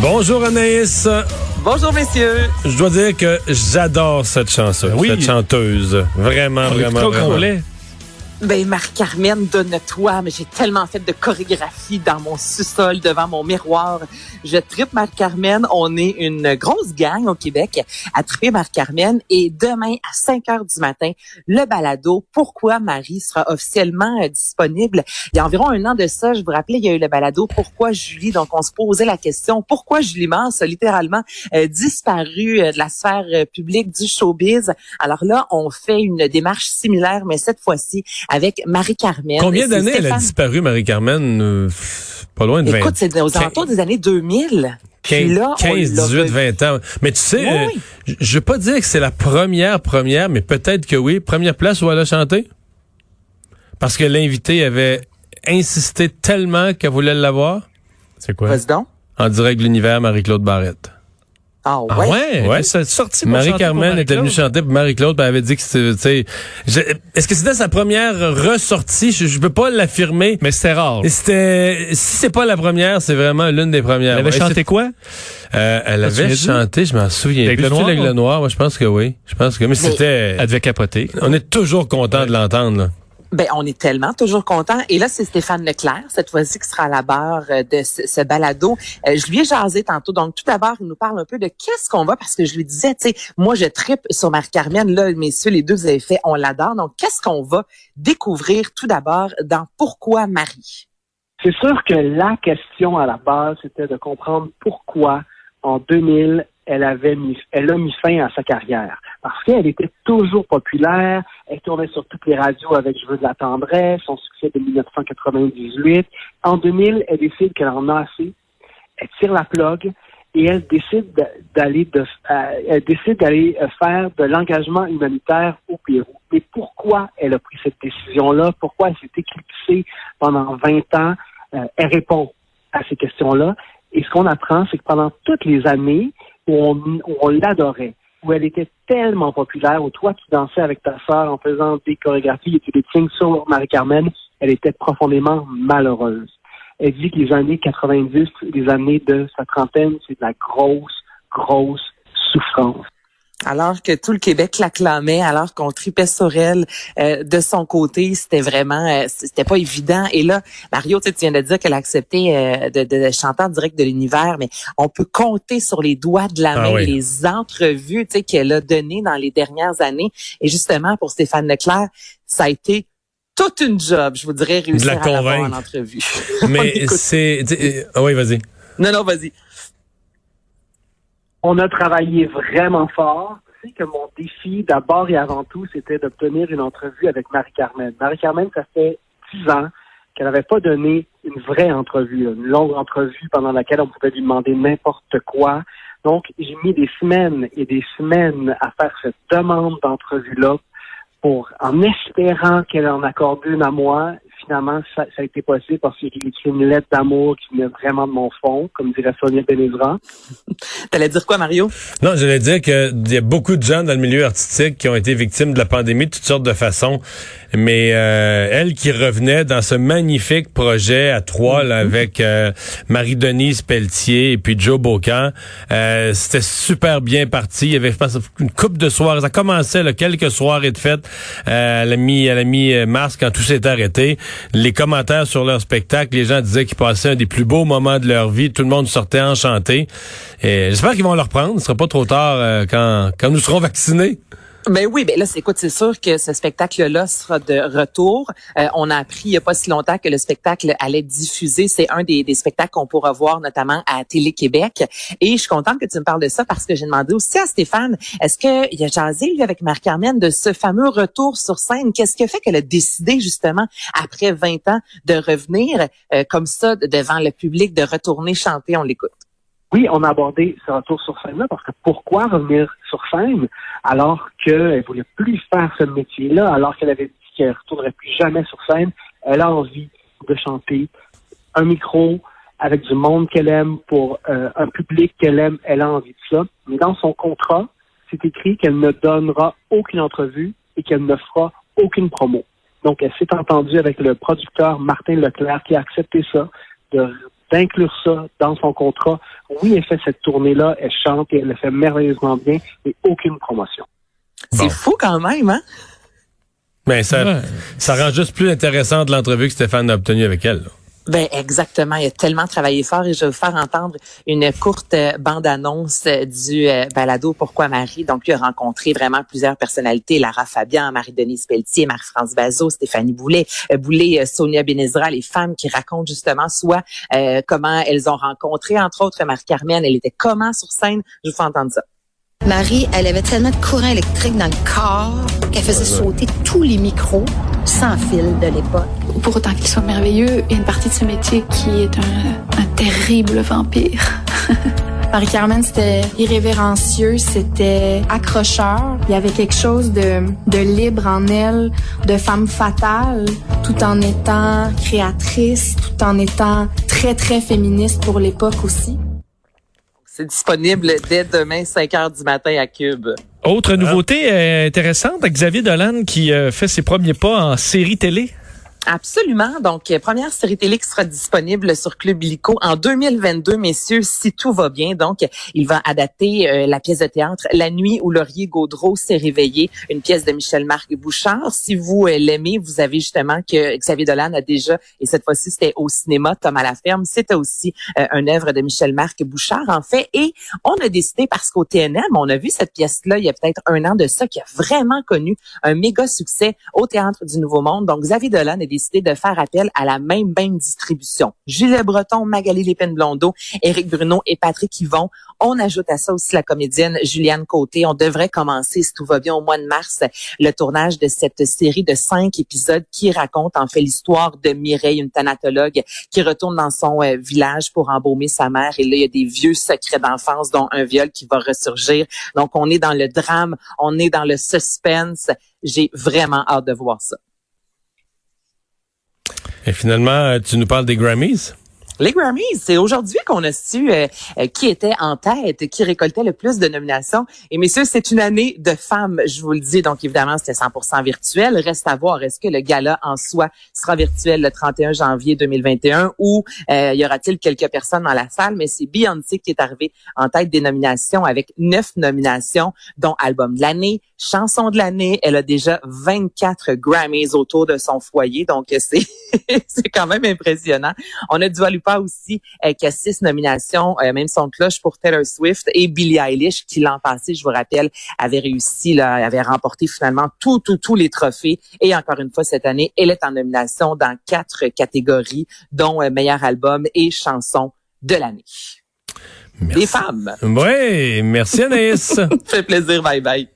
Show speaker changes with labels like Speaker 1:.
Speaker 1: Bonjour Anaïs.
Speaker 2: Bonjour messieurs.
Speaker 1: Je dois dire que j'adore cette chanson,
Speaker 3: Oui.
Speaker 1: cette chanteuse. Vraiment,
Speaker 3: On
Speaker 1: vraiment, vraiment.
Speaker 2: Ben Marie-Carmen, donne-toi, mais j'ai tellement fait de chorégraphie dans mon sous-sol devant mon miroir. Je tripe Marie-Carmen. On est une grosse gang au Québec à triper Marie-Carmen. Et demain à 5 heures du matin, le balado Pourquoi Marie sera officiellement euh, disponible. Il y a environ un an de ça, je vous rappelais, il y a eu le balado Pourquoi Julie? Donc on se posait la question pourquoi Julie Mars a littéralement euh, disparu euh, de la sphère publique du showbiz? Alors là, on fait une démarche similaire, mais cette fois-ci avec Marie-Carmen.
Speaker 1: Combien d'années elle a disparu, Marie-Carmen? Euh, pas loin de 20.
Speaker 2: Écoute, c'est aux alentours des années 2000. Puis
Speaker 1: 15,
Speaker 2: là, on
Speaker 1: 15,
Speaker 2: l'a
Speaker 1: 18,
Speaker 2: revu.
Speaker 1: 20 ans. Mais tu sais,
Speaker 2: Oui,
Speaker 1: euh,
Speaker 2: oui.
Speaker 1: je- veux pas dire que c'est la première première, mais peut-être que oui. Première place où elle a chanté? Parce que l'invité avait insisté tellement qu'elle voulait l'avoir.
Speaker 3: C'est quoi?
Speaker 2: Donc.
Speaker 1: En direct de l'univers, Marie-Claude Barrette.
Speaker 2: Ah
Speaker 3: Ah
Speaker 2: ouais?
Speaker 3: ouais?
Speaker 1: Ouais.
Speaker 3: C'est sorti
Speaker 1: Marie-Carmen était venue chanter pour Marie-Claude, elle avait dit que c'était, est-ce que c'était sa première ressortie? Je, je peux pas l'affirmer.
Speaker 3: Mais c'était rare.
Speaker 1: C'était, si c'est pas la première, c'est vraiment l'une des premières.
Speaker 3: Elle avait
Speaker 1: Ouais,
Speaker 3: chanté quoi?
Speaker 1: Euh, elle
Speaker 3: T'as-tu
Speaker 1: avait chanté, je m'en souviens
Speaker 3: L'Aigle
Speaker 1: plus.
Speaker 3: noir,
Speaker 1: l'aigle noir, moi, je pense que oui. Je pense que, mais c'était,
Speaker 3: Elle devait capoter.
Speaker 1: on est toujours content de l'entendre, là.
Speaker 2: Ben, on est tellement toujours contents. Et là, c'est Stéphane Leclerc, cette fois-ci, qui sera à la barre euh, de ce, ce balado. Euh, je lui ai jasé tantôt. Donc, tout d'abord, il nous parle un peu de qu'est-ce qu'on va, parce que je lui disais, tu sais, moi, je tripe sur Marie-Carmen. Là, messieurs, les deux, vous avez fait, on l'adore. Donc, qu'est-ce qu'on va découvrir tout d'abord dans Pourquoi Marie?
Speaker 4: C'est sûr que la question à la base, c'était de comprendre pourquoi en 2000, elle avait mis, elle a mis fin à sa carrière. Parce qu'elle était toujours populaire, elle tournait sur toutes les radios avec Je veux de la tendresse, son succès de 1998. En 2000, elle décide qu'elle en a assez, elle tire la plug et elle décide de- d'aller euh, euh, faire de l'engagement humanitaire au Pérou. Mais pourquoi elle a pris cette décision-là? Pourquoi elle s'est éclipsée pendant 20 ans? Euh, elle répond à ces questions-là. Et ce qu'on apprend, c'est que pendant toutes les années où on l'adorait, où elle était tellement populaire, où toi tu dansais avec ta sœur en faisant des chorégraphies et tu des signes sur Marie-Carmen, elle était profondément malheureuse. Elle dit que les années 90, les années de sa trentaine, c'est de la grosse, grosse souffrance.
Speaker 2: Alors que tout le Québec l'acclamait, alors qu'on tripait sur elle euh, de son côté, c'était vraiment, euh, c'était pas évident. Et là, Mario, tu viens de dire qu'elle a accepté euh, de, de chanter en direct de l'univers, mais on peut compter sur les doigts de la
Speaker 1: Ah
Speaker 2: main
Speaker 1: oui.
Speaker 2: les entrevues, qu'elle a données dans les dernières années. Et justement, pour Stéphane Leclerc, ça a été toute une job, je vous dirais, réussir
Speaker 1: la
Speaker 2: à l'avoir en entrevue.
Speaker 1: Mais c'est, euh, ah oui, vas-y.
Speaker 2: Non, non, vas-y.
Speaker 4: On a travaillé vraiment fort. Tu sais que mon défi, d'abord et avant tout, c'était d'obtenir une entrevue avec Marie-Carmen. Marie-Carmen, ça fait dix ans qu'elle n'avait pas donné une vraie entrevue, une longue entrevue pendant laquelle on pouvait lui demander n'importe quoi. Donc, j'ai mis des semaines et des semaines à faire cette demande d'entrevue-là pour, en espérant qu'elle en accorde une à moi. Finalement, ça, ça a été possible parce que j'ai écrit une lettre d'amour qui venait vraiment de mon fond, comme dirait Sonia Benezra.
Speaker 2: T'allais dire quoi, Mario?
Speaker 1: Non, j'allais dire qu'il y a beaucoup de gens dans le milieu artistique qui ont été victimes de la pandémie de toutes sortes de façons. Mais euh, elle qui revenait dans ce magnifique projet à trois là, avec euh, Marie-Denise Pelletier et puis Joe Bocan, euh, c'était super bien parti. Il y avait, je pense, une coupe de soirées. Ça commençait là, quelques soirées de fête. Euh, elle a mis, elle a mis euh, mars quand tout s'est arrêté. Les commentaires sur leur spectacle, les gens disaient qu'ils passaient un des plus beaux moments de leur vie. Tout le monde sortait enchanté. J'espère qu'ils vont le reprendre. Ce sera pas trop tard euh, quand, quand nous serons vaccinés.
Speaker 2: Ben oui, ben là, c'est écoute, c'est sûr que ce spectacle-là sera de retour. Euh, on a appris il y a pas si longtemps que le spectacle allait diffuser. C'est un des, des spectacles qu'on pourra voir notamment à Télé-Québec. Et je suis contente que tu me parles de ça parce que j'ai demandé aussi à Stéphane, est-ce qu'il a jasé, lui, avec Marc-Carmen, de ce fameux retour sur scène? Qu'est-ce qui a fait qu'elle a décidé, justement, après 20 ans, de revenir euh, comme ça devant le public, de retourner chanter? On l'écoute.
Speaker 4: Oui, on a abordé ce retour sur scène-là parce que pourquoi revenir sur scène alors qu'elle voulait plus faire ce métier-là, alors qu'elle avait dit qu'elle ne retournerait plus jamais sur scène? Elle a envie de chanter un micro avec du monde qu'elle aime pour euh, un public qu'elle aime. Elle a envie de ça. Mais dans son contrat, c'est écrit qu'elle ne donnera aucune entrevue et qu'elle ne fera aucune promo. Donc, elle s'est entendue avec le producteur Martin Leclerc qui a accepté ça, de d'inclure ça dans son contrat. Oui, elle fait cette tournée-là, elle chante et elle le fait merveilleusement bien, mais aucune promotion.
Speaker 2: C'est fou quand même, hein?
Speaker 1: Mais ça, ça rend juste plus intéressante l'entrevue que Stéphane a obtenue avec elle.
Speaker 2: Ben exactement, il a tellement travaillé fort et je vais vous faire entendre une courte euh, bande-annonce euh, du euh, balado Pourquoi Marie. Donc, il a rencontré vraiment plusieurs personnalités, Lara Fabian, Marie-Denise Pelletier, Marie-France Bazot, Stéphanie Boulet, Boulet, Sonia Benezra, les femmes qui racontent justement soit comment elles ont rencontré, entre autres, Marie-Carmen, elle était comment sur scène? Je vous fais entendre ça.
Speaker 3: Marie, elle avait tellement de courant électrique dans le corps qu'elle faisait sauter tous les micros sans fil de l'époque.
Speaker 5: Pour autant qu'il soit merveilleux, il y a une partie de ce métier qui est un, terrible vampire.
Speaker 6: Marie-Carmen, c'était irrévérencieux, c'était accrocheur. Il y avait quelque chose de, de libre en elle, de femme fatale, tout en étant créatrice, tout en étant très, très féministe pour l'époque aussi.
Speaker 2: C'est disponible dès demain, 5 heures du matin à Cube.
Speaker 7: Autre nouveauté euh, intéressante, Xavier Dolan qui euh, fait ses premiers pas en série télé.
Speaker 2: Absolument. Donc, euh, première série télé qui sera disponible sur Club Illico en 2022, messieurs, si tout va bien. Donc, il va adapter euh, la pièce de théâtre La nuit où Laurier Gaudreau s'est réveillé, une pièce de Michel-Marc Bouchard. Si vous euh, l'aimez, vous avez justement que Xavier Dolan a déjà, et cette fois-ci, c'était au cinéma, Tom à la ferme. C'était aussi une œuvre de Michel-Marc Bouchard, en fait. Et on a décidé, parce qu'au TNM, on a vu cette pièce-là il y a peut-être un an de ça, qui a vraiment connu un méga succès au Théâtre du Nouveau Monde. Donc, Xavier Dolan est décidé de faire appel à la même même distribution. Jules Breton, Magali Lépine-Blondeau, Éric Bruno et Patrick Yvon. On ajoute à ça aussi la comédienne Juliane Côté. On devrait commencer, si tout va bien, au mois de mars, le tournage de cette série de cinq épisodes qui raconte en fait l'histoire de Mireille, une thanatologue qui retourne dans son euh, village pour embaumer sa mère. Et là, il y a des vieux secrets d'enfance, dont un viol qui va ressurgir. Donc, on est dans le drame, on est dans le suspense. J'ai vraiment hâte de voir ça.
Speaker 1: Et finalement, euh, tu nous parles des Grammys?
Speaker 2: Les Grammys, c'est aujourd'hui qu'on a su euh, euh, qui était en tête, qui récoltait le plus de nominations. Et messieurs, c'est une année de femmes, je vous le dis. Donc évidemment, c'était 100% virtuel. Reste à voir, est-ce que le gala en soi sera virtuel le 31 janvier 2021 ou y aura-t-il quelques personnes dans la salle? Mais c'est Beyoncé qui est arrivée en tête des nominations avec neuf nominations, dont album de l'année, chanson de l'année. Elle a déjà 24 Grammys autour de son foyer. Donc c'est c'est quand même impressionnant. On a du pas aussi euh, qui a six nominations, euh, même son cloche pour Taylor Swift et Billie Eilish qui l'an passé, je vous rappelle, avait réussi, là, avait remporté finalement tout, tout, tous les trophées. Et encore une fois cette année, elle est en nomination dans quatre catégories, dont euh, meilleur album et chanson de l'année. Des femmes.
Speaker 1: Oui, merci Anaïs.
Speaker 2: fait plaisir, bye bye.